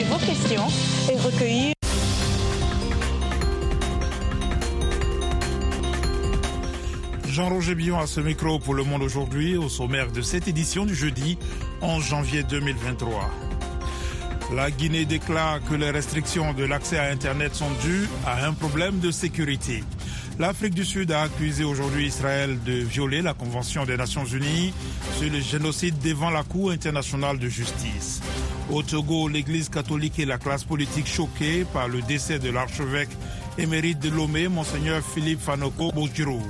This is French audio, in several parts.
vos questions et recueillir Jean-Roger Billon à ce micro pour Le Monde aujourd'hui, au sommaire de cette édition du jeudi 11 janvier 2023. La Guinée déclare que les restrictions de l'accès à Internet sont dues à un problème de sécurité. L'Afrique du Sud a accusé aujourd'hui Israël de violer la Convention des Nations Unies sur le génocide devant la Cour internationale de justice. Au Togo, l'Église catholique et la classe politique choquée par le décès de l'archevêque émérite de Lomé, Monseigneur Philippe Fanoko Bojiro.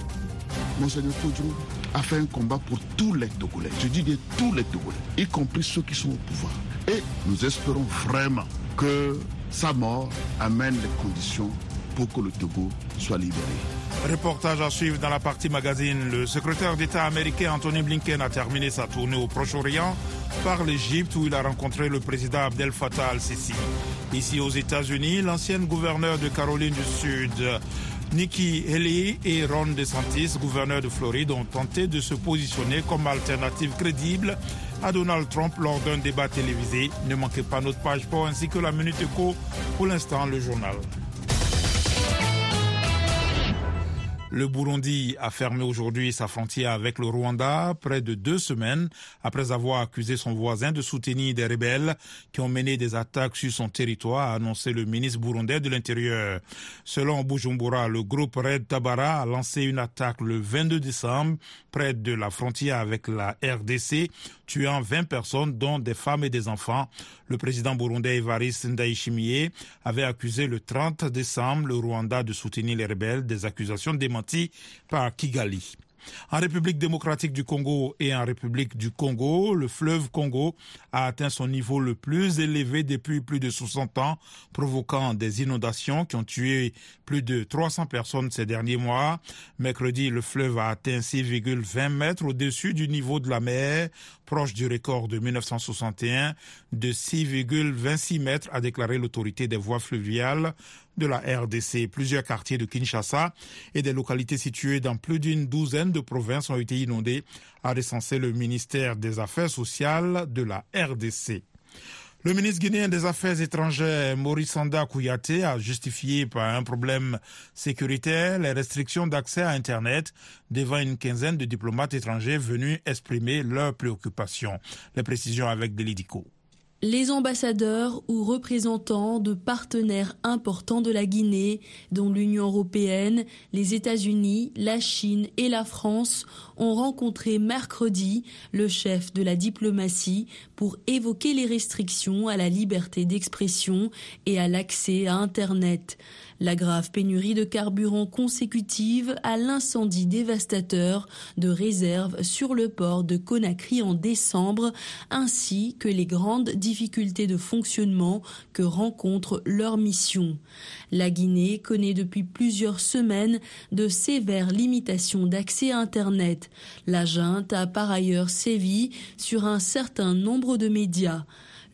Monseigneur Todjou a fait un combat pour tous les Togolais. Je dis bien tous les Togolais, y compris ceux qui sont au pouvoir. Et nous espérons vraiment que sa mort amène les conditions pour que le Togo soit libéré. Reportage à suivre dans la partie magazine. Le secrétaire d'État américain Anthony Blinken a terminé sa tournée au Proche-Orient par l'Égypte où il a rencontré le président Abdel Fattah al-Sisi. Ici aux États-Unis, l'ancienne gouverneure de Caroline du Sud Nikki Haley et Ron DeSantis, gouverneur de Floride, ont tenté de se positionner comme alternative crédible à Donald Trump lors d'un débat télévisé. Ne manquez pas notre page pour ainsi que la Minute Éco. Pour l'instant, le journal. Le Burundi a fermé aujourd'hui sa frontière avec le Rwanda près de deux semaines après avoir accusé son voisin de soutenir des rebelles qui ont mené des attaques sur son territoire, a annoncé le ministre burundais de l'Intérieur. Selon Bujumbura, le groupe Red Tabara a lancé une attaque le 22 décembre près de la frontière avec la RDC, tuant 20 personnes, dont des femmes et des enfants. Le président burundais Evariste Ndayishimiye avait accusé le 30 décembre le Rwanda de soutenir les rebelles, des accusations démenties par Kigali. En République démocratique du Congo et en République du Congo, le fleuve Congo a atteint son niveau le plus élevé depuis plus de 60 ans, provoquant des inondations qui ont tué plus de 300 personnes ces derniers mois. Mercredi, le fleuve a atteint 6,20 mètres au-dessus du niveau de la mer, proche du record de 1961 de 6,26 mètres, a déclaré l'autorité des voies fluviales de la RDC. Plusieurs quartiers de Kinshasa et des localités situées dans plus d'une douzaine de provinces ont été inondés, a recensé le ministère des Affaires sociales de la RDC. Le ministre guinéen des Affaires étrangères, Maurice Sanda Kouyaté, a justifié par un problème sécuritaire les restrictions d'accès à Internet devant une quinzaine de diplomates étrangers venus exprimer leurs préoccupations. Les précisions avec Delidico. Les ambassadeurs ou représentants de partenaires importants de la Guinée, dont l'Union européenne, les États-Unis, la Chine et la France, ont rencontré mercredi le chef de la diplomatie pour évoquer les restrictions à la liberté d'expression et à l'accès à Internet. La grave pénurie de carburant consécutive à l'incendie dévastateur de réserve sur le port de Conakry en décembre, ainsi que les grandes difficultés de fonctionnement que rencontre leur mission. La Guinée connaît depuis plusieurs semaines de sévères limitations d'accès à Internet. La junte a par ailleurs sévi sur un certain nombre de médias.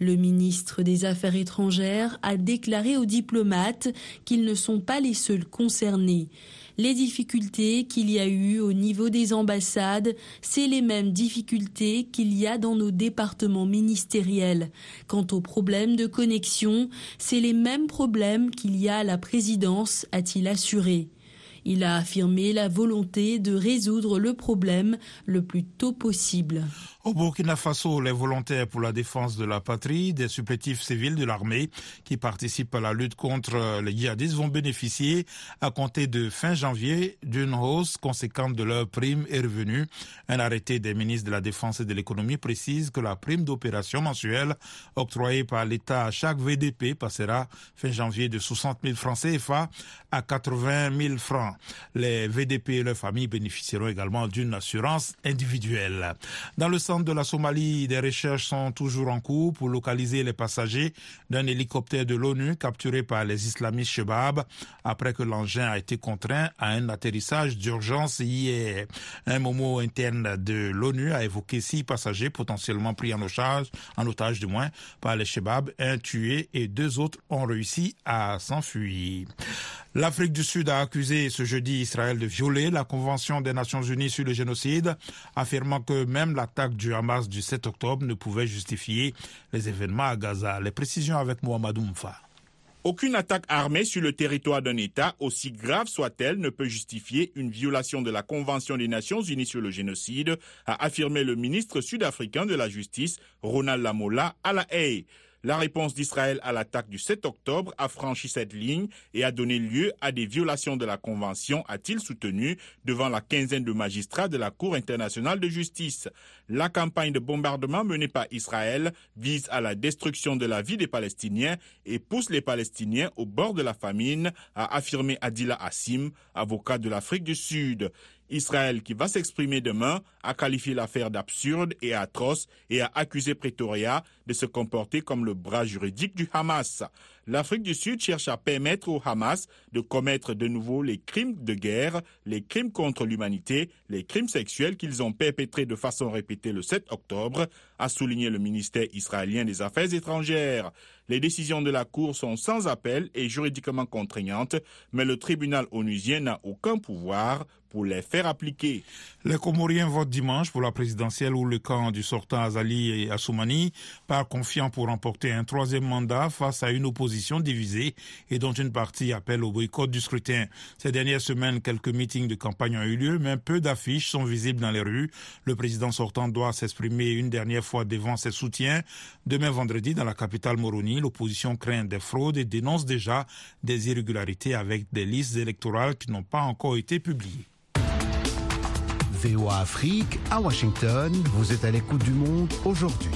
Le ministre des Affaires étrangères a déclaré aux diplomates qu'ils ne sont pas les seuls concernés. Les difficultés qu'il y a eu au niveau des ambassades, c'est les mêmes difficultés qu'il y a dans nos départements ministériels. Quant aux problèmes de connexion, c'est les mêmes problèmes qu'il y a à la présidence, a-t-il assuré. Il a affirmé la volonté de résoudre le problème le plus tôt possible. Au Burkina Faso, les volontaires pour la défense de la patrie, des supplétifs civils de l'armée qui participent à la lutte contre les djihadistes vont bénéficier à compter de fin janvier d'une hausse conséquente de leurs primes et revenus. Un arrêté des ministres de la Défense et de l'économie précise que la prime d'opération mensuelle octroyée par l'État à chaque VDP passera fin janvier de 60 000 francs CFA à 80 000 francs. Les VDP et leurs familles bénéficieront également d'une assurance individuelle. Dans le centre de la Somalie, des recherches sont toujours en cours pour localiser les passagers d'un hélicoptère de l'ONU capturé par les islamistes Shebab après que l'engin a été contraint à un atterrissage d'urgence hier. Un moment interne de l'ONU a évoqué six passagers potentiellement pris en otage, en otage du moins, par les Shebab, un tué et deux autres ont réussi à s'enfuir. L'Afrique du Sud a accusé ce jeudi Israël de violer la Convention des Nations Unies sur le génocide, affirmant que même l'attaque du Hamas du 7 octobre ne pouvait justifier les événements à Gaza. Les précisions avec Mohamed Mfa. Aucune attaque armée sur le territoire d'un État, aussi grave soit-elle, ne peut justifier une violation de la Convention des Nations Unies sur le génocide, a affirmé le ministre sud-africain de la Justice, Ronald Lamola, à la Haye. La réponse d'Israël à l'attaque du 7 octobre a franchi cette ligne et a donné lieu à des violations de la Convention, a-t-il soutenu devant la quinzaine de magistrats de la Cour internationale de justice. La campagne de bombardement menée par Israël vise à la destruction de la vie des Palestiniens et pousse les Palestiniens au bord de la famine, a affirmé Adila Hassim, avocat de l'Afrique du Sud. Israël, qui va s'exprimer demain, a qualifié l'affaire d'absurde et atroce et a accusé Pretoria de se comporter comme le bras juridique du Hamas. L'Afrique du Sud cherche à permettre au Hamas de commettre de nouveau les crimes de guerre, les crimes contre l'humanité, les crimes sexuels qu'ils ont perpétrés de façon répétée le 7 octobre, a souligné le ministère israélien des Affaires étrangères. Les décisions de la Cour sont sans appel et juridiquement contraignantes, mais le tribunal onusien n'a aucun pouvoir pour les faire appliquer. Les Comoriens votent dimanche pour la présidentielle où le camp du sortant Azali et Assoumani part confiant pour remporter un troisième mandat face à une opposition divisée et dont une partie appelle au boycott du scrutin. Ces dernières semaines, quelques meetings de campagne ont eu lieu, mais peu d'affiches sont visibles dans les rues. Le président sortant doit s'exprimer une dernière fois devant ses soutiens. Demain vendredi, dans la capitale Moroni, l'opposition craint des fraudes et dénonce déjà des irrégularités avec des listes électorales qui n'ont pas encore été publiées. VOA Afrique, à Washington, vous êtes à l'écoute du monde aujourd'hui.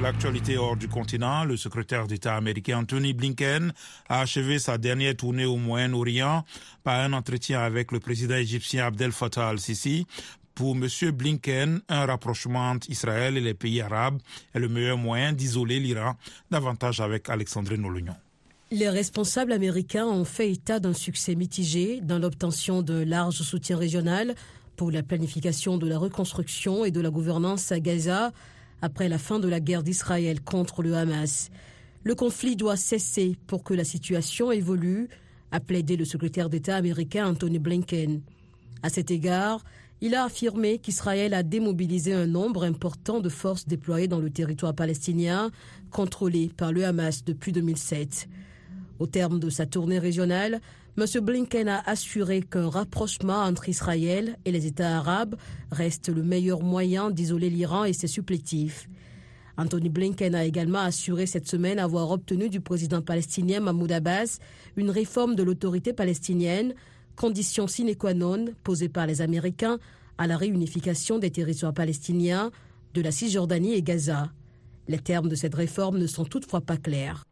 L'actualité hors du continent, le secrétaire d'État américain Anthony Blinken a achevé sa dernière tournée au Moyen-Orient par un entretien avec le président égyptien Abdel Fattah al-Sisi. Pour M. Blinken, un rapprochement entre Israël et les pays arabes est le meilleur moyen d'isoler l'Iran, davantage avec Alexandre Nolognon. Les responsables américains ont fait état d'un succès mitigé dans l'obtention d'un large soutien régional pour la planification de la reconstruction et de la gouvernance à Gaza après la fin de la guerre d'Israël contre le Hamas. Le conflit doit cesser pour que la situation évolue, a plaidé le secrétaire d'État américain Anthony Blinken. À cet égard, il a affirmé qu'Israël a démobilisé un nombre important de forces déployées dans le territoire palestinien contrôlé par le Hamas depuis 2007. Au terme de sa tournée régionale, M. Blinken a assuré qu'un rapprochement entre Israël et les États arabes reste le meilleur moyen d'isoler l'Iran et ses supplétifs. Anthony Blinken a également assuré cette semaine avoir obtenu du président palestinien Mahmoud Abbas une réforme de l'autorité palestinienne, condition sine qua non posée par les Américains à la réunification des territoires palestiniens de la Cisjordanie et Gaza. Les termes de cette réforme ne sont toutefois pas clairs.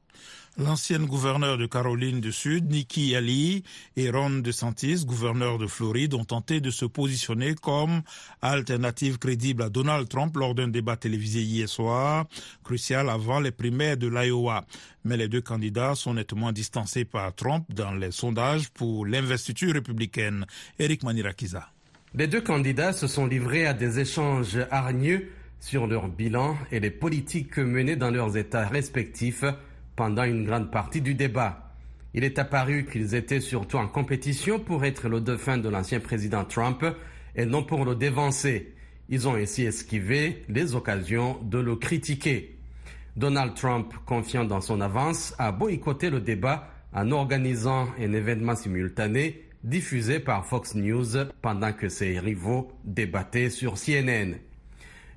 L'ancienne gouverneure de Caroline du Sud, Nikki Haley, et Ron DeSantis, gouverneur de Floride, ont tenté de se positionner comme alternative crédible à Donald Trump lors d'un débat télévisé hier soir, crucial avant les primaires de l'Iowa. Mais les deux candidats sont nettement distancés par Trump dans les sondages pour l'investiture républicaine. Eric Manirakiza. Les deux candidats se sont livrés à des échanges hargneux sur leur bilan et les politiques menées dans leurs États respectifs pendant une grande partie du débat. Il est apparu qu'ils étaient surtout en compétition pour être le dauphin de l'ancien président Trump et non pour le dévancer. Ils ont ainsi esquivé les occasions de le critiquer. Donald Trump, confiant dans son avance, a boycotté le débat en organisant un événement simultané diffusé par Fox News pendant que ses rivaux débattaient sur CNN.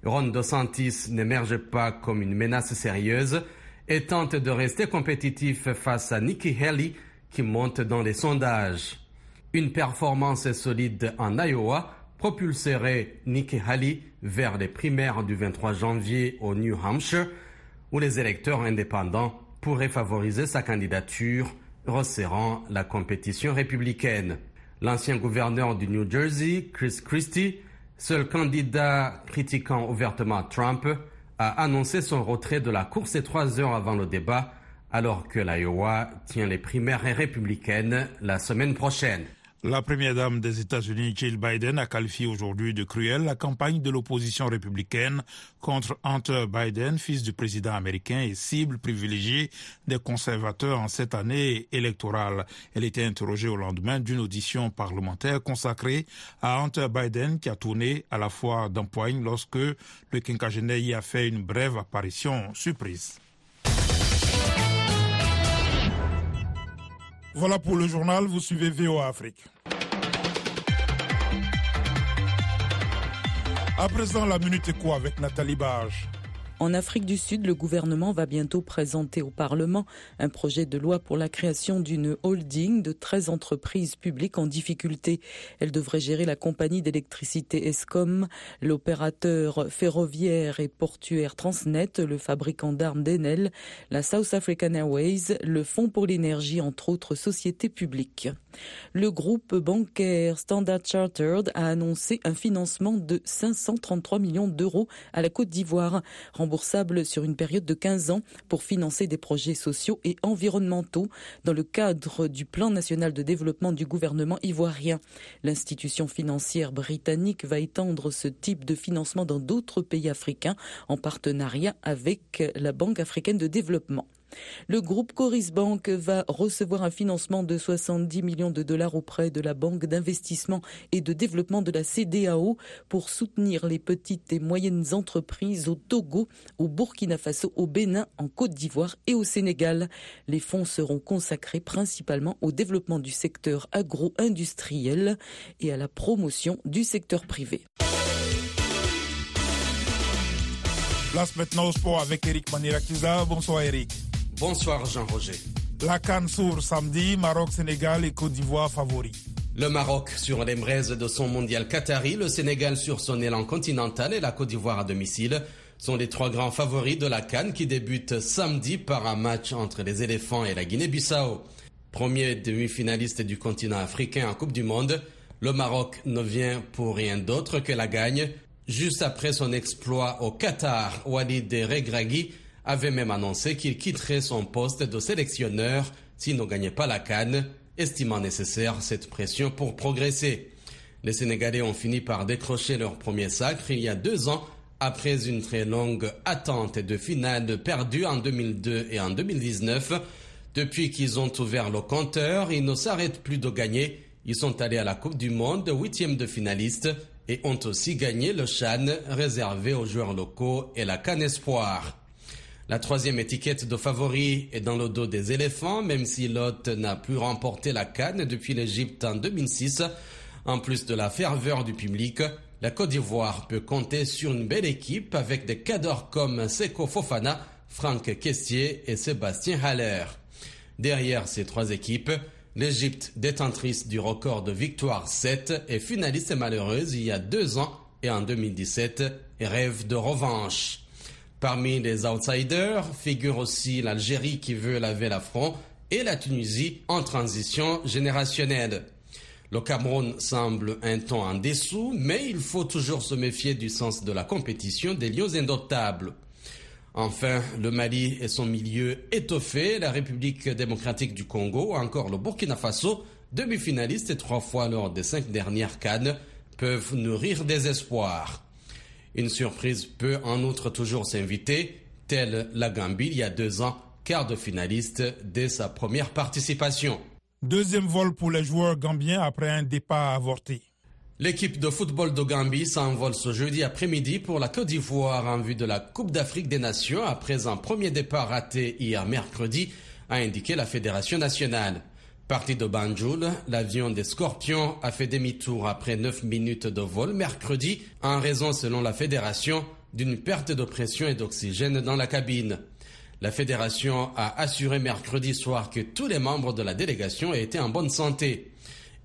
Ron DeSantis n'émerge pas comme une menace sérieuse, et tente de rester compétitif face à Nikki Haley qui monte dans les sondages. Une performance solide en Iowa propulserait Nikki Haley vers les primaires du 23 janvier au New Hampshire où les électeurs indépendants pourraient favoriser sa candidature, resserrant la compétition républicaine. L'ancien gouverneur du New Jersey, Chris Christie, seul candidat critiquant ouvertement Trump, a annoncé son retrait de la course trois heures avant le débat, alors que l'Iowa tient les primaires républicaines la semaine prochaine. La première dame des États-Unis, Jill Biden, a qualifié aujourd'hui de cruelle la campagne de l'opposition républicaine contre Hunter Biden, fils du président américain et cible privilégiée des conservateurs en cette année électorale. Elle était interrogée au lendemain d'une audition parlementaire consacrée à Hunter Biden qui a tourné à la fois d'empoigne lorsque le quinquagénaire y a fait une brève apparition surprise. Voilà pour le journal, vous suivez VOA Afrique. À présent, la Minute Éco avec Nathalie Barge. En Afrique du Sud, le gouvernement va bientôt présenter au Parlement un projet de loi pour la création d'une holding de 13 entreprises publiques en difficulté. Elle devrait gérer la compagnie d'électricité ESCOM, l'opérateur ferroviaire et portuaire Transnet, le fabricant d'armes d'Enel, la South African Airways, le Fonds pour l'énergie, entre autres sociétés publiques. Le groupe bancaire Standard Chartered a annoncé un financement de 533 millions d'euros à la Côte d'Ivoire, remboursable sur une période de 15 ans pour financer des projets sociaux et environnementaux dans le cadre du plan national de développement du gouvernement ivoirien. L'institution financière britannique va étendre ce type de financement dans d'autres pays africains en partenariat avec la Banque africaine de développement. Le groupe Coris Bank va recevoir un financement de 70 millions de dollars auprès de la Banque d'investissement et de développement de la CDAO pour soutenir les petites et moyennes entreprises au Togo, au Burkina Faso, au Bénin, en Côte d'Ivoire et au Sénégal. Les fonds seront consacrés principalement au développement du secteur agro-industriel et à la promotion du secteur privé. Place maintenant au sport avec Eric Manirakiza. Bonsoir Eric. Bonsoir Jean-Roger. La Cannes s'ouvre samedi, Maroc, Sénégal et Côte d'Ivoire favoris. Le Maroc sur les braises de son mondial Qatari, le Sénégal sur son élan continental et la Côte d'Ivoire à domicile sont les trois grands favoris de la Cannes qui débute samedi par un match entre les éléphants et la Guinée-Bissau. Premier demi-finaliste du continent africain en Coupe du Monde, le Maroc ne vient pour rien d'autre que la gagne. Juste après son exploit au Qatar, Walid Regragui avait même annoncé qu'il quitterait son poste de sélectionneur s'il ne gagnait pas la canne, estimant nécessaire cette pression pour progresser. Les Sénégalais ont fini par décrocher leur premier sacre il y a deux ans après une très longue attente de finale perdue en 2002 et en 2019. Depuis qu'ils ont ouvert le compteur, ils ne s'arrêtent plus de gagner. Ils sont allés à la Coupe du Monde, huitième de finaliste, et ont aussi gagné le Chan réservé aux joueurs locaux et la Canne Espoir. La troisième étiquette de favori est dans le dos des éléphants, même si l'hôte n'a plus remporté la canne depuis l'Égypte en 2006. En plus de la ferveur du public, la Côte d'Ivoire peut compter sur une belle équipe avec des cadors comme Seko Fofana, Franck Kessier et Sébastien Haller. Derrière ces trois équipes, l'Égypte, détentrice du record de victoire 7 et finaliste malheureuse il y a deux ans et en 2017, rêve de revanche. Parmi les outsiders figure aussi l'Algérie qui veut laver l'affront et la Tunisie en transition générationnelle. Le Cameroun semble un ton en dessous, mais il faut toujours se méfier du sens de la compétition des lions indomptables. Enfin, le Mali et son milieu étoffé, la République démocratique du Congo, encore le Burkina Faso, demi-finalistes et trois fois lors des cinq dernières cannes, peuvent nourrir des espoirs. Une surprise peut en outre toujours s'inviter, telle la Gambie il y a deux ans, quart de finaliste dès sa première participation. Deuxième vol pour les joueurs gambiens après un départ avorté. L'équipe de football de Gambie s'envole ce jeudi après-midi pour la Côte d'Ivoire en vue de la Coupe d'Afrique des Nations après un premier départ raté hier mercredi, a indiqué la Fédération nationale. Parti de Banjul, l'avion des Scorpions a fait demi-tour après 9 minutes de vol mercredi en raison, selon la fédération, d'une perte de pression et d'oxygène dans la cabine. La fédération a assuré mercredi soir que tous les membres de la délégation étaient en bonne santé.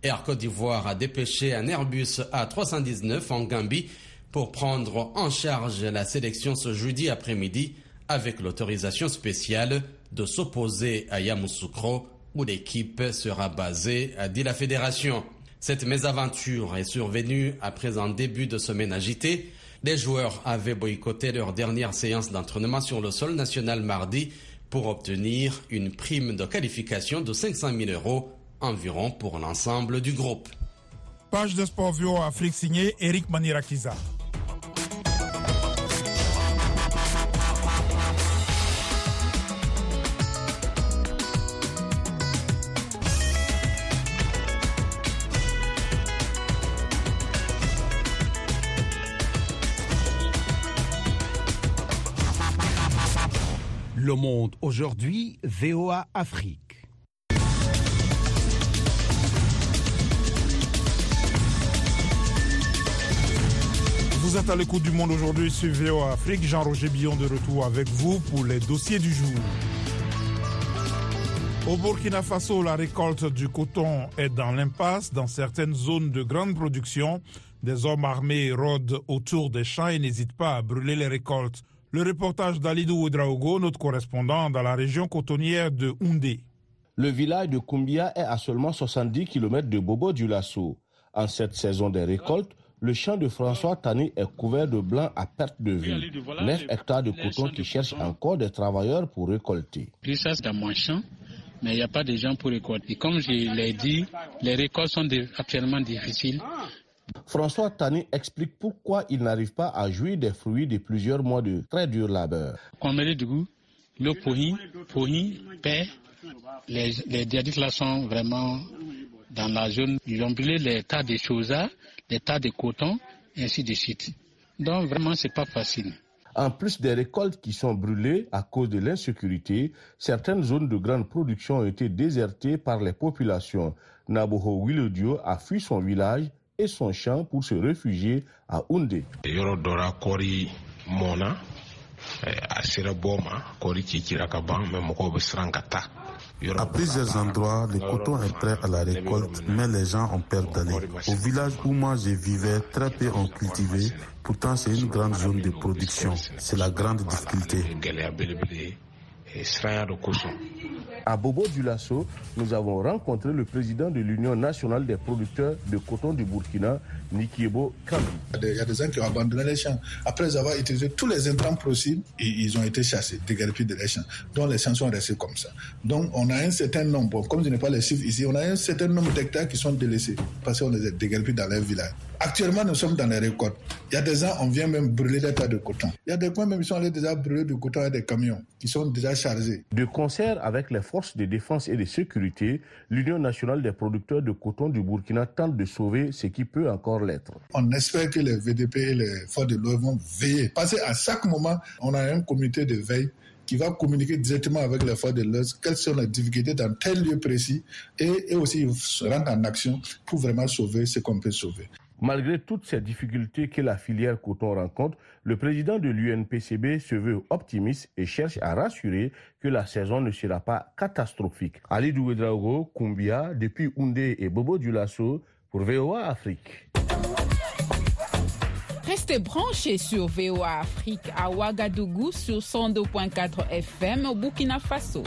Air Côte d'Ivoire a dépêché un Airbus A319 en Gambie pour prendre en charge la sélection ce jeudi après-midi avec l'autorisation spéciale de s'opposer à Yamoussoukro où l'équipe sera basée, a dit la fédération. Cette mésaventure est survenue après un début de semaine agité. Les joueurs avaient boycotté leur dernière séance d'entraînement sur le sol national mardi pour obtenir une prime de qualification de 500 000 euros environ pour l'ensemble du groupe. Page de sport Afrique signée Eric Manirakiza. Aujourd'hui, VOA Afrique. Vous êtes à l'écoute du monde aujourd'hui sur VOA Afrique. Jean-Roger Billon de retour avec vous pour les dossiers du jour. Au Burkina Faso, la récolte du coton est dans l'impasse. Dans certaines zones de grande production, des hommes armés rôdent autour des champs et n'hésitent pas à brûler les récoltes. Le reportage d'Alidou Ouedraogo, notre correspondant dans la région cotonnière de Houndé. Le village de Kumbia est à seulement 70 km de Bobo du Lasso. En cette saison des récoltes, le champ de François Tani est couvert de blanc à perte de vue. 9 hectares de coton qui cherchent encore des travailleurs pour récolter. ça dans mon champ, mais il n'y a pas de gens pour récolter. Et comme je l'ai dit, les récoltes sont actuellement difficiles. François Tani explique pourquoi il n'arrive pas à jouir des fruits de plusieurs mois de très dur labeur. le pohin, pohin, paix, les, les là sont vraiment dans la zone. Ils ont brûlé les tas de choses, les tas de coton, ainsi de suite. Donc vraiment, c'est pas facile. En plus des récoltes qui sont brûlées à cause de l'insécurité, certaines zones de grande production ont été désertées par les populations. Naboho Wilodio a fui son village et son champ pour se réfugier à Oundé. À plusieurs endroits, le coton est prêt à la récolte, mais les gens ont peur d'aller. Au village où moi je vivais, très peu ont cultivé. Pourtant, c'est une grande zone de production. C'est la grande difficulté. À Bobo du Lasso, nous avons rencontré le président de l'Union nationale des producteurs de coton du Burkina, Nikiebo Kambi. Il y a des gens qui ont abandonné les champs. Après avoir utilisé tous les intrants possibles, ils ont été chassés, déguerpis de les champs. Donc les champs sont restés comme ça. Donc on a un certain nombre, comme je n'ai pas les chiffres ici, on a un certain nombre d'hectares qui sont délaissés parce qu'on les a déguerpis dans les villages. Actuellement, nous sommes dans les récoltes. Il y a des ans, on vient même brûler des tas de coton. Il y a des coins même qui sont allés déjà brûler du coton avec des camions qui sont déjà chargés. De concert avec les forces de défense et de sécurité, l'Union nationale des producteurs de coton du Burkina tente de sauver ce qui peut encore l'être. On espère que les VDP et les forces de l'ONU vont veiller. Parce qu'à chaque moment, on a un comité de veille qui va communiquer directement avec les forces de l'ordre, quelles sont les difficultés dans tel lieu précis, et, et aussi se rendre en action pour vraiment sauver ce qu'on peut sauver. Malgré toutes ces difficultés que la filière coton rencontre, le président de l'UNPCB se veut optimiste et cherche à rassurer que la saison ne sera pas catastrophique. Ali Douedraogo, Kumbia, depuis Oundé et Bobo Dulasso pour VOA Afrique. Restez branchés sur VOA Afrique à Ouagadougou sur 102.4 FM au Burkina Faso.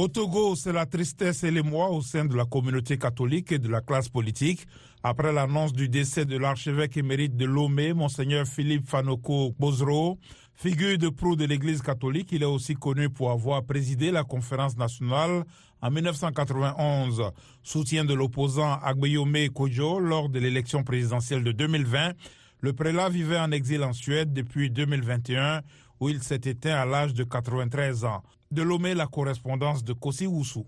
Au Togo, c'est la tristesse et l'émoi au sein de la communauté catholique et de la classe politique après l'annonce du décès de l'archevêque émérite de Lomé, monseigneur Philippe Fanoko Bozro. Figure de proue de l'Église catholique, il est aussi connu pour avoir présidé la conférence nationale en 1991. Soutien de l'opposant Agbeyome Kojo lors de l'élection présidentielle de 2020, le prélat vivait en exil en Suède depuis 2021 où il s'est éteint à l'âge de 93 ans. De Lomé, la correspondance de Kossi Woussou.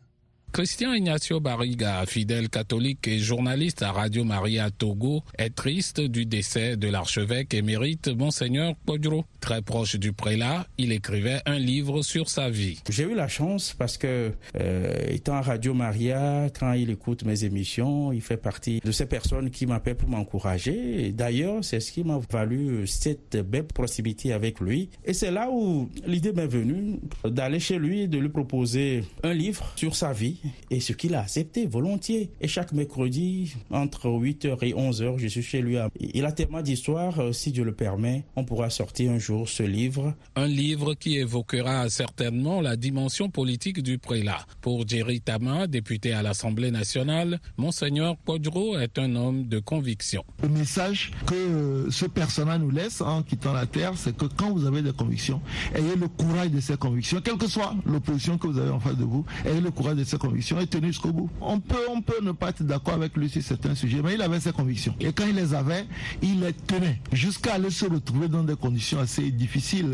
Christian Ignacio Barriga, fidèle catholique et journaliste à Radio Maria Togo, est triste du décès de l'archevêque émérite Monseigneur Podro. Très proche du prélat, il écrivait un livre sur sa vie. J'ai eu la chance parce que, euh, étant à Radio Maria, quand il écoute mes émissions, il fait partie de ces personnes qui m'appellent pour m'encourager. D'ailleurs, c'est ce qui m'a valu cette belle proximité avec lui. Et c'est là où l'idée m'est venue d'aller chez lui, de lui proposer un livre sur sa vie et ce qu'il a accepté volontiers. Et chaque mercredi, entre 8h et 11h, je suis chez lui. Il a tellement d'histoires, euh, si Dieu le permet, on pourra sortir un jour ce livre. Un livre qui évoquera certainement la dimension politique du prélat. Pour Jerry Tama, député à l'Assemblée nationale, Monseigneur Podro est un homme de conviction. Le message que ce personnage nous laisse en quittant la terre, c'est que quand vous avez des convictions, ayez le courage de ces convictions, quelle que soit l'opposition que vous avez en face de vous, ayez le courage de ces convictions et tenez jusqu'au bout. On peut, on peut ne pas être d'accord avec lui sur certains sujets, mais il avait ses convictions. Et quand il les avait, il les tenait jusqu'à aller se retrouver dans des conditions assez difficiles.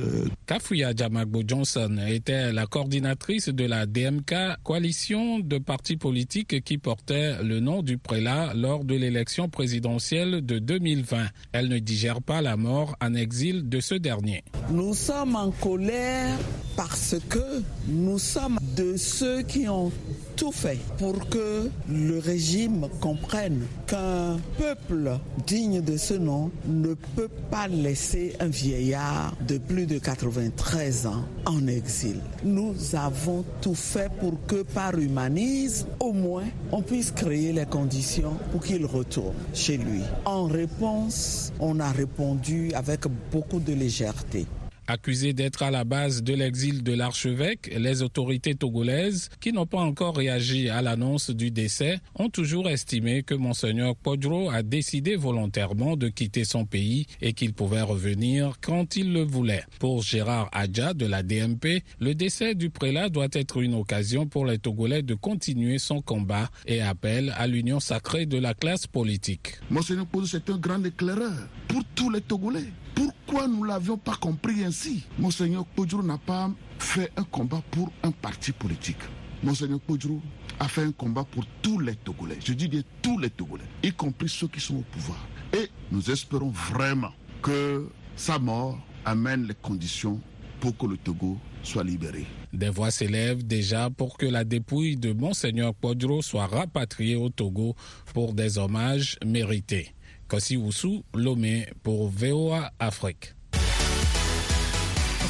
Kafuya Jamagbo Johnson était la coordinatrice de la DMK, coalition de partis politiques qui portait le nom du prélat lors de l'élection présidentielle de 2020. Elle ne digère pas la mort en exil de ce dernier. Nous sommes en colère parce que nous sommes de ceux qui ont tout fait pour que le régime comprenne qu'un peuple digne de ce nom ne peut pas laisser un vieillard de plus de 93 ans en exil. Nous avons tout fait pour que par humanisme, au moins, on puisse créer les conditions pour qu'il retourne chez lui. En réponse, on a répondu avec beaucoup de légèreté. Accusés d'être à la base de l'exil de l'archevêque, les autorités togolaises, qui n'ont pas encore réagi à l'annonce du décès, ont toujours estimé que Monseigneur Podro a décidé volontairement de quitter son pays et qu'il pouvait revenir quand il le voulait. Pour Gérard Adja de la DMP, le décès du prélat doit être une occasion pour les Togolais de continuer son combat et appelle à l'union sacrée de la classe politique. Monseigneur Podro, c'est un grand éclaireur pour tous les Togolais. Pourquoi nous ne l'avions pas compris ainsi? Monseigneur Podjou n'a pas fait un combat pour un parti politique. Monseigneur Podjou a fait un combat pour tous les Togolais. Je dis bien tous les Togolais, y compris ceux qui sont au pouvoir. Et nous espérons vraiment que sa mort amène les conditions pour que le Togo soit libéré. Des voix s'élèvent déjà pour que la dépouille de Monseigneur Podro soit rapatriée au Togo pour des hommages mérités. Kossi Oussou, Lomé pour VOA Afrique.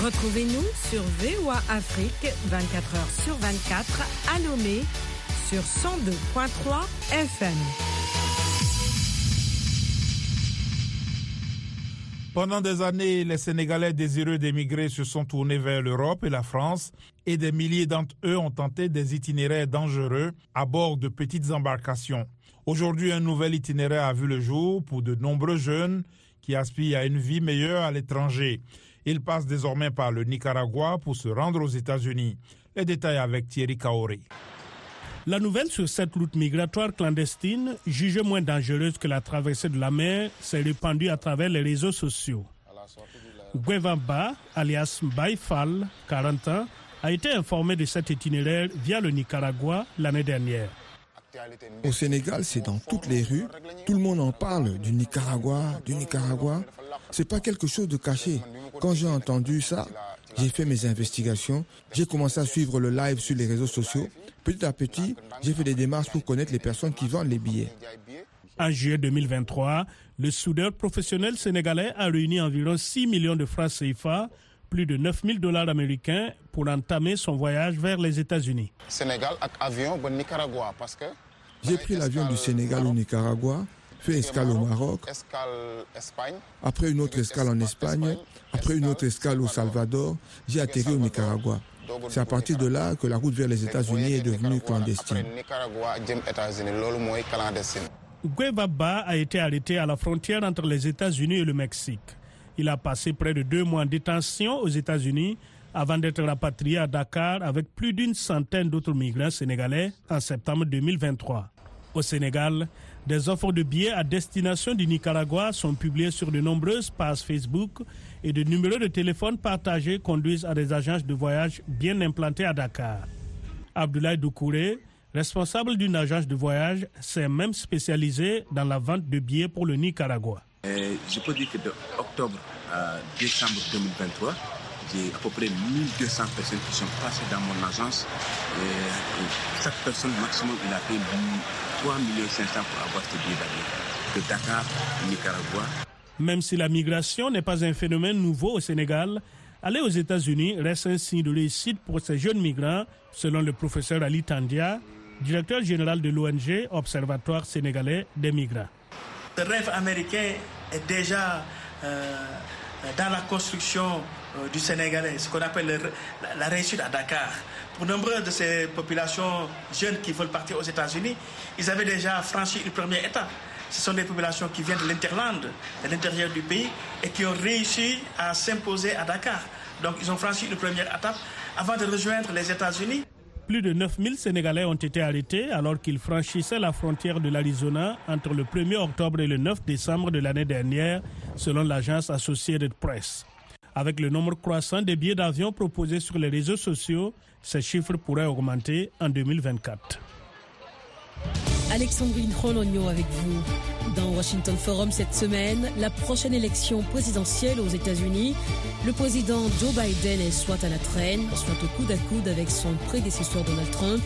Retrouvez-nous sur VOA Afrique 24 h sur 24 à Lomé sur 102.3 FM. Pendant des années, les Sénégalais désireux d'émigrer se sont tournés vers l'Europe et la France et des milliers d'entre eux ont tenté des itinéraires dangereux à bord de petites embarcations. Aujourd'hui, un nouvel itinéraire a vu le jour pour de nombreux jeunes qui aspirent à une vie meilleure à l'étranger. Ils passent désormais par le Nicaragua pour se rendre aux États-Unis. Les détails avec Thierry Kaori. La nouvelle sur cette route migratoire clandestine, jugée moins dangereuse que la traversée de la mer, s'est répandue à travers les réseaux sociaux. Guevamba, alias Baifal, 40 ans, a été informé de cet itinéraire via le Nicaragua l'année dernière. Au Sénégal, c'est dans toutes les rues. Tout le monde en parle du Nicaragua, du Nicaragua. C'est pas quelque chose de caché. Quand j'ai entendu ça, j'ai fait mes investigations. J'ai commencé à suivre le live sur les réseaux sociaux. Petit à petit, j'ai fait des démarches pour connaître les personnes qui vendent les billets. En juillet 2023, le soudeur professionnel sénégalais a réuni environ 6 millions de francs CFA, plus de 9 000 dollars américains, pour entamer son voyage vers les États-Unis. Sénégal avion Nicaragua parce que j'ai pris l'avion du Sénégal au Nicaragua, fait escale au Maroc, après une autre escale en Espagne, après une autre escale au Salvador, j'ai atterri au Nicaragua. C'est à partir de là que la route vers les États-Unis est devenue clandestine. Guevaba a été arrêté à la frontière entre les États-Unis et le Mexique. Il a passé près de deux mois en détention aux États-Unis avant d'être rapatrié à Dakar avec plus d'une centaine d'autres migrants sénégalais en septembre 2023. Au Sénégal, des offres de billets à destination du Nicaragua sont publiées sur de nombreuses pages Facebook et de numéros de téléphone partagés conduisent à des agences de voyage bien implantées à Dakar. Abdoulaye Doukouré, responsable d'une agence de voyage, s'est même spécialisé dans la vente de billets pour le Nicaragua. je peux dire que de octobre à décembre 2023, j'ai à peu près 1200 personnes qui sont passées dans mon agence. Et, chaque personne, maximum, il a payé 3 500 pour avoir ce billet d'avion. De Dakar, Nicaragua. Même si la migration n'est pas un phénomène nouveau au Sénégal, aller aux États-Unis reste un signe de réussite pour ces jeunes migrants, selon le professeur Ali Tandia, directeur général de l'ONG Observatoire sénégalais des migrants. Le rêve américain est déjà euh, dans la construction euh, du Sénégalais, ce qu'on appelle la, réussite à Dakar. Pour nombre de ces populations jeunes qui veulent partir aux États-Unis, ils avaient déjà franchi une première étape. Ce sont des populations qui viennent de l'Interland, de l'intérieur du pays, et qui ont réussi à s'imposer à Dakar. Donc ils ont franchi une première étape avant de rejoindre les États-Unis. Plus de 9000 Sénégalais ont été arrêtés alors qu'ils franchissaient la frontière de l'Arizona entre le 1er octobre et le 9 décembre de l'année dernière, selon l'agence Associated Press. Avec le nombre croissant des billets d'avion proposés sur les réseaux sociaux, ces chiffres pourraient augmenter en 2024. Alexandrine Rologno avec vous. Dans Washington Forum cette semaine, la prochaine élection présidentielle aux États-Unis, le président Joe Biden est soit à la traîne, soit au coude à coude avec son prédécesseur Donald Trump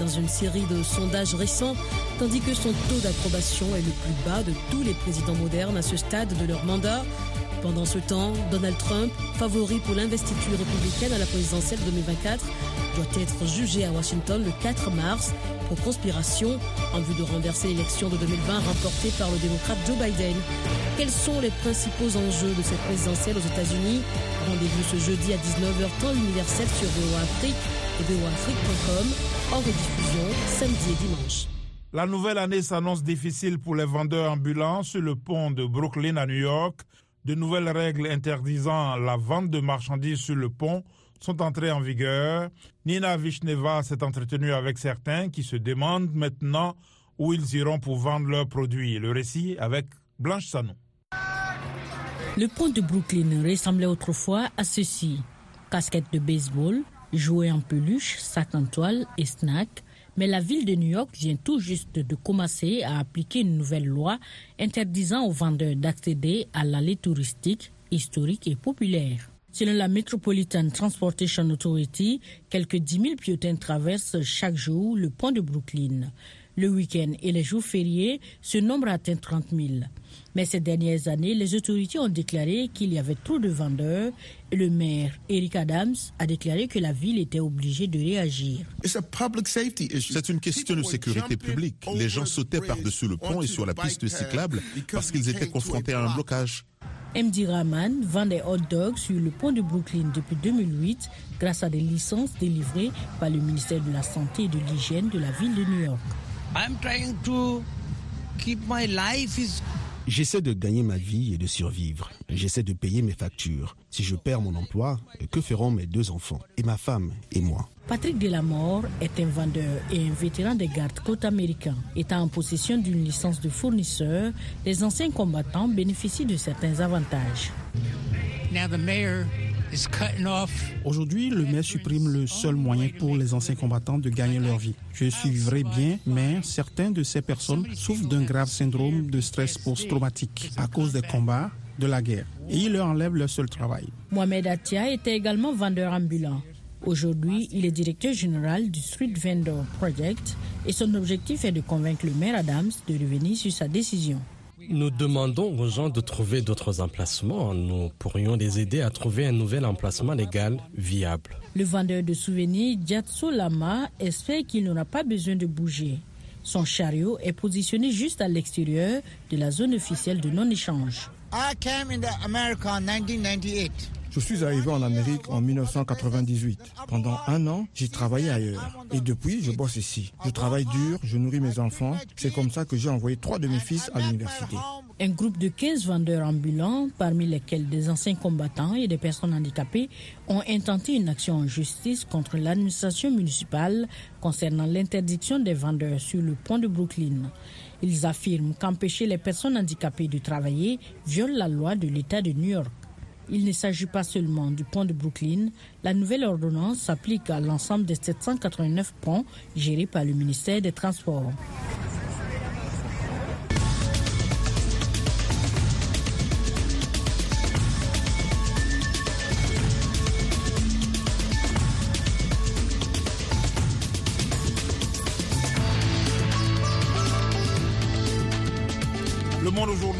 dans une série de sondages récents, tandis que son taux d'approbation est le plus bas de tous les présidents modernes à ce stade de leur mandat. Pendant ce temps, Donald Trump, favori pour l'investiture républicaine à la présidentielle 2024, doit être jugé à Washington le 4 mars pour conspiration en vue de renverser l'élection de 2020 remportée par le démocrate Joe Biden. Quels sont les principaux enjeux de cette présidentielle aux États-Unis? Rendez-vous ce jeudi à 19h temps universel sur VOA Afrique et voaafrique.com en rediffusion samedi et dimanche. La nouvelle année s'annonce difficile pour les vendeurs ambulants sur le pont de Brooklyn à New York. De nouvelles règles interdisant la vente de marchandises sur le pont sont entrées en vigueur. Nina Vishneva s'est entretenue avec certains qui se demandent maintenant où ils iront pour vendre leurs produits. Le récit avec Blanche Sanon. Le pont de Brooklyn ressemblait autrefois à ceci. Casquette de baseball, jouets en peluche, sac en toile et snack, mais la ville de New York vient tout juste de commencer à appliquer une nouvelle loi interdisant aux vendeurs d'accéder à l'allée touristique, historique et populaire. Selon la Metropolitan Transportation Authority, quelques 10 000 piétons traversent chaque jour le pont de Brooklyn. Le week-end et les jours fériés, ce nombre atteint 30 000. Mais ces dernières années, les autorités ont déclaré qu'il y avait trop de vendeurs et le maire Eric Adams a déclaré que la ville était obligée de réagir. C'est une question de sécurité publique. Les gens sautaient par-dessus le pont et sur la piste cyclable parce qu'ils étaient confrontés à un blocage. MD Rahman vend des hot dogs sur le pont de Brooklyn depuis 2008 grâce à des licences délivrées par le ministère de la Santé et de l'Hygiène de la ville de New York. J'essaie de gagner ma vie et de survivre. J'essaie de payer mes factures. Si je perds mon emploi, que feront mes deux enfants et ma femme et moi? Patrick Delamore est un vendeur et un vétéran des gardes-côtes américains. Étant en possession d'une licence de fournisseur, les anciens combattants bénéficient de certains avantages. Aujourd'hui, le maire supprime le seul moyen pour les anciens combattants de gagner leur vie. Je suivrai bien, mais certaines de ces personnes souffrent d'un grave syndrome de stress post-traumatique à cause des combats, de la guerre. Et il leur enlève leur seul travail. Mohamed Atia était également vendeur ambulant. Aujourd'hui, il est directeur général du Street Vendor Project et son objectif est de convaincre le maire Adams de revenir sur sa décision. Nous demandons aux gens de trouver d'autres emplacements. Nous pourrions les aider à trouver un nouvel emplacement légal viable. Le vendeur de souvenirs, Diatso Lama, espère qu'il n'aura pas besoin de bouger. Son chariot est positionné juste à l'extérieur de la zone officielle de non-échange. Je suis arrivé en Amérique en 1998. Pendant un an, j'ai travaillé ailleurs. Et depuis, je bosse ici. Je travaille dur, je nourris mes enfants. C'est comme ça que j'ai envoyé trois de mes fils à l'université. Un groupe de 15 vendeurs ambulants, parmi lesquels des anciens combattants et des personnes handicapées, ont intenté une action en justice contre l'administration municipale concernant l'interdiction des vendeurs sur le pont de Brooklyn. Ils affirment qu'empêcher les personnes handicapées de travailler viole la loi de l'État de New York. Il ne s'agit pas seulement du pont de Brooklyn. La nouvelle ordonnance s'applique à l'ensemble des 789 ponts gérés par le ministère des Transports.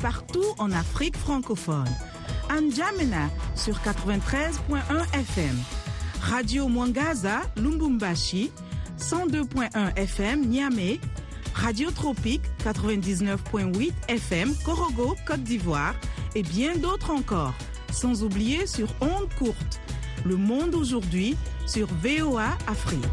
Partout en Afrique francophone. Anjamena sur 93.1 FM. Radio Mwangaza, Lumbumbashi, 102.1 FM, Niamey. Radio Tropique, 99.8 FM, Korogo, Côte d'Ivoire. Et bien d'autres encore. Sans oublier sur Onde Courte. Le Monde aujourd'hui sur VOA Afrique.